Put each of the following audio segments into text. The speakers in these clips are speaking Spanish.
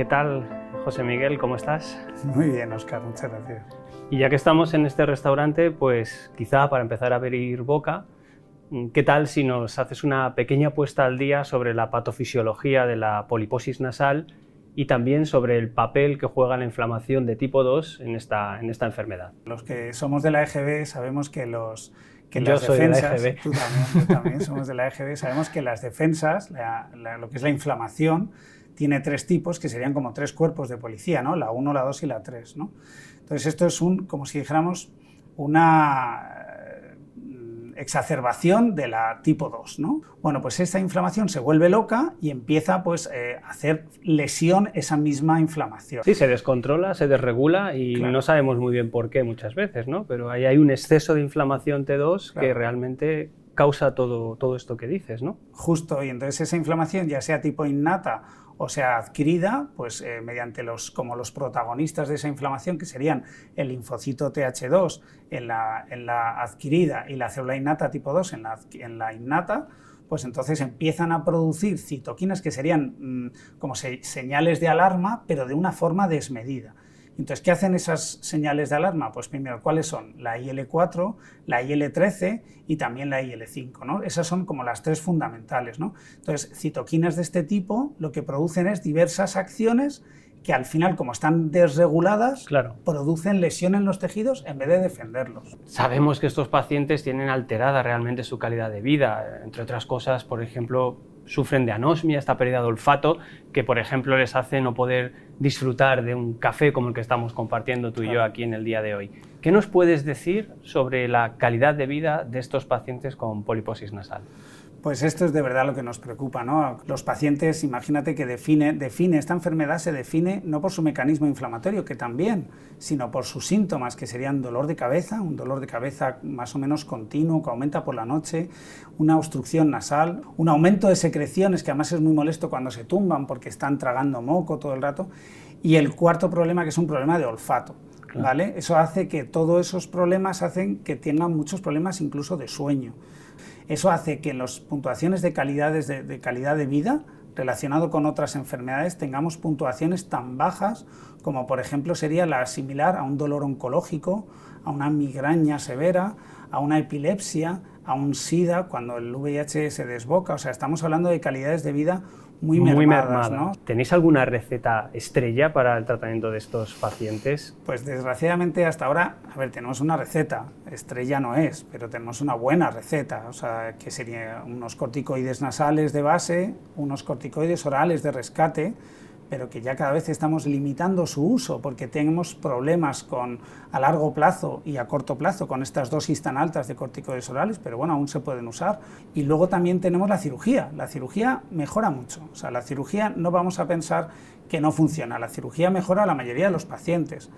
¿qué tal, José Miguel? ¿Cómo estás? Muy bien, Oscar, muchas gracias. Y ya que estamos en este restaurante, pues quizá para empezar a abrir boca, ¿qué tal si nos haces una pequeña puesta al día sobre la patofisiología de la poliposis nasal y también sobre el papel que juega la inflamación de tipo 2 en esta, en esta enfermedad? Los que somos de la EGB sabemos que los que Yo las soy de la defensas, EGB. tú también, también somos de la EGB, sabemos que las defensas, la- la- lo que es la inflamación, tiene tres tipos que serían como tres cuerpos de policía, ¿no? La 1, la 2 y la 3, ¿no? Entonces esto es un, como si dijéramos, una eh, exacerbación de la tipo 2, ¿no? Bueno, pues esta inflamación se vuelve loca y empieza pues eh, a hacer lesión esa misma inflamación. Sí, se descontrola, se desregula y Claro. no sabemos muy bien por qué muchas veces, ¿no? Pero ahí hay un exceso de inflamación T2 que realmente causa todo, todo esto que dices, ¿no? Justo, y entonces esa inflamación, ya sea tipo innata o sea adquirida, pues eh, mediante los, como los protagonistas de esa inflamación, que serían el linfocito TH2 en la, en la adquirida y la célula innata tipo 2 en la, en la innata, pues entonces empiezan a producir citoquinas que serían mm, como se- señales de alarma, pero de una forma desmedida. Entonces, ¿qué hacen esas señales de alarma? Pues primero, ¿cuáles son? La IL4, la IL13 y también la IL5, ¿no? Esas son como las tres fundamentales, ¿no? Entonces, citoquinas de este tipo lo que producen es diversas acciones que al final, como están desreguladas, Claro. producen lesión en los tejidos en vez de defenderlos. Sabemos que estos pacientes tienen alterada realmente su calidad de vida. Entre otras cosas, por ejemplo, sufren de anosmia, esta pérdida de olfato, que por ejemplo les hace no poder disfrutar de un café como el que estamos compartiendo tú y yo aquí en el día de hoy. ¿Qué nos puedes decir sobre la calidad de vida de estos pacientes con poliposis nasal? Pues esto es de verdad lo que nos preocupa, ¿no? Los pacientes, imagínate que define, define esta enfermedad se define no por su mecanismo inflamatorio, que también, sino por sus síntomas, que serían dolor de cabeza, un dolor de cabeza más o menos continuo que aumenta por la noche, una obstrucción nasal, un aumento de secreciones, que además es muy molesto cuando se tumban porque están tragando moco todo el rato, y el cuarto problema que es un problema de olfato. ¿Vale? Eso hace que todos esos problemas hacen que tengan muchos problemas incluso de sueño. Eso hace que en las puntuaciones de calidad de vida relacionado con otras enfermedades tengamos puntuaciones tan bajas como por ejemplo sería la similar a un dolor oncológico, a una migraña severa, a una epilepsia, a un SIDA cuando el VIH se desboca. O sea, estamos hablando de calidades de vida muy, mermadas, ¿no? ¿Tenéis alguna receta estrella para el tratamiento de estos pacientes? Pues desgraciadamente hasta ahora, a ver, tenemos una receta, estrella no es, pero tenemos una buena receta, o sea, que sería unos corticoides nasales de base, unos corticoides orales de rescate, pero que ya cada vez estamos limitando su uso porque tenemos problemas con, a largo plazo y a corto plazo con estas dosis tan altas de corticoides orales, pero bueno, aún se pueden usar. Y luego también tenemos la cirugía. La cirugía mejora mucho. O sea, la cirugía no vamos a pensar que no funciona. La cirugía mejora a la mayoría de los pacientes,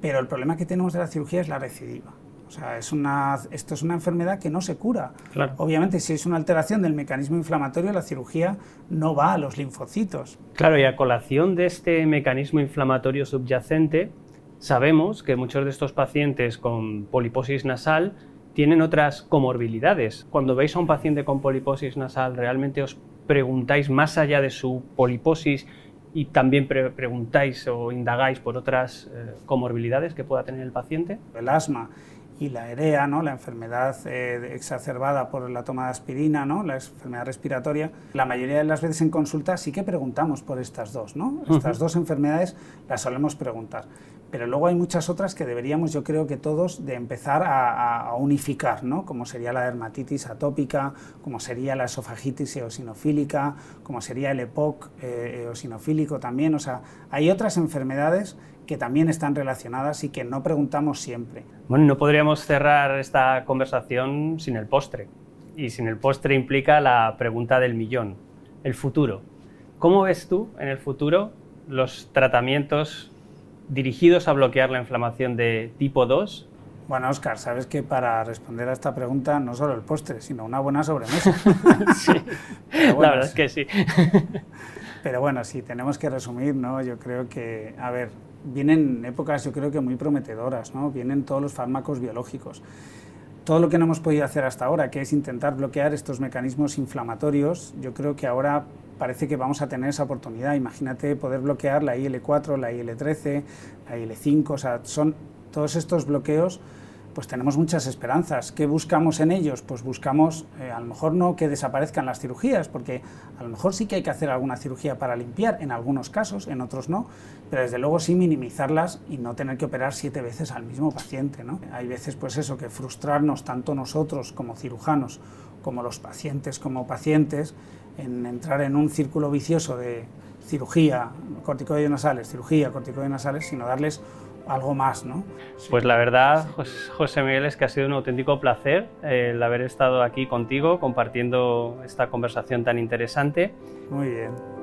pero el problema que tenemos de la cirugía es la recidiva. O sea, es una, esto es una enfermedad que no se cura. Claro. Obviamente, si es una alteración del mecanismo inflamatorio, la cirugía no va a los linfocitos. Claro, y a colación de este mecanismo inflamatorio subyacente, sabemos que muchos de estos pacientes con poliposis nasal tienen otras comorbilidades. Cuando veis a un paciente con poliposis nasal, ¿realmente os preguntáis más allá de su poliposis y también pre- preguntáis o indagáis por otras eh, comorbilidades que pueda tener el paciente? el asma y la EREA, ¿no? la enfermedad eh, exacerbada por la toma de aspirina, ¿no? la enfermedad respiratoria, la mayoría de las veces en consulta sí que preguntamos por estas dos. ¿no? Estas dos enfermedades las solemos preguntar. Pero luego hay muchas otras que deberíamos, yo creo que todos, de empezar a, unificar, ¿no? como sería la dermatitis atópica, como sería la esofagitis eosinofílica, como sería el EPOC eh, eosinofílico también. O sea, hay otras enfermedades que también están relacionadas y que no preguntamos siempre. Bueno, no podríamos cerrar esta conversación sin el postre. Y sin el postre implica la pregunta del millón, el futuro. ¿Cómo ves tú en el futuro los tratamientos dirigidos a bloquear la inflamación de tipo 2? Bueno, Oscar, sabes que para responder a esta pregunta no solo el postre, sino una buena sobremesa. Sí, bueno, la verdad es que sí. Pero bueno, si tenemos que resumir, ¿no? Yo creo que, a ver, vienen épocas yo creo que muy prometedoras, ¿no? Vienen todos los fármacos biológicos. Todo lo que no hemos podido hacer hasta ahora, que es intentar bloquear estos mecanismos inflamatorios, yo creo que ahora parece que vamos a tener esa oportunidad. Imagínate poder bloquear la IL4, la IL13, la IL5, o sea, son todos estos bloqueos pues tenemos muchas esperanzas. ¿Qué buscamos en ellos? Pues buscamos, eh, a lo mejor no que desaparezcan las cirugías, porque a lo mejor sí que hay que hacer alguna cirugía para limpiar, en algunos casos, en otros no, pero desde luego sí minimizarlas y no tener que operar siete veces al mismo paciente. ¿no? Hay veces, pues eso, que frustrarnos tanto nosotros como cirujanos, como los pacientes como pacientes, en entrar en un círculo vicioso de cirugía, corticoides nasales, cirugía, corticoides nasales, sino darles algo más, ¿no? Pues la verdad, José Miguel, es que ha sido un auténtico placer el haber estado aquí contigo compartiendo esta conversación tan interesante. Muy bien.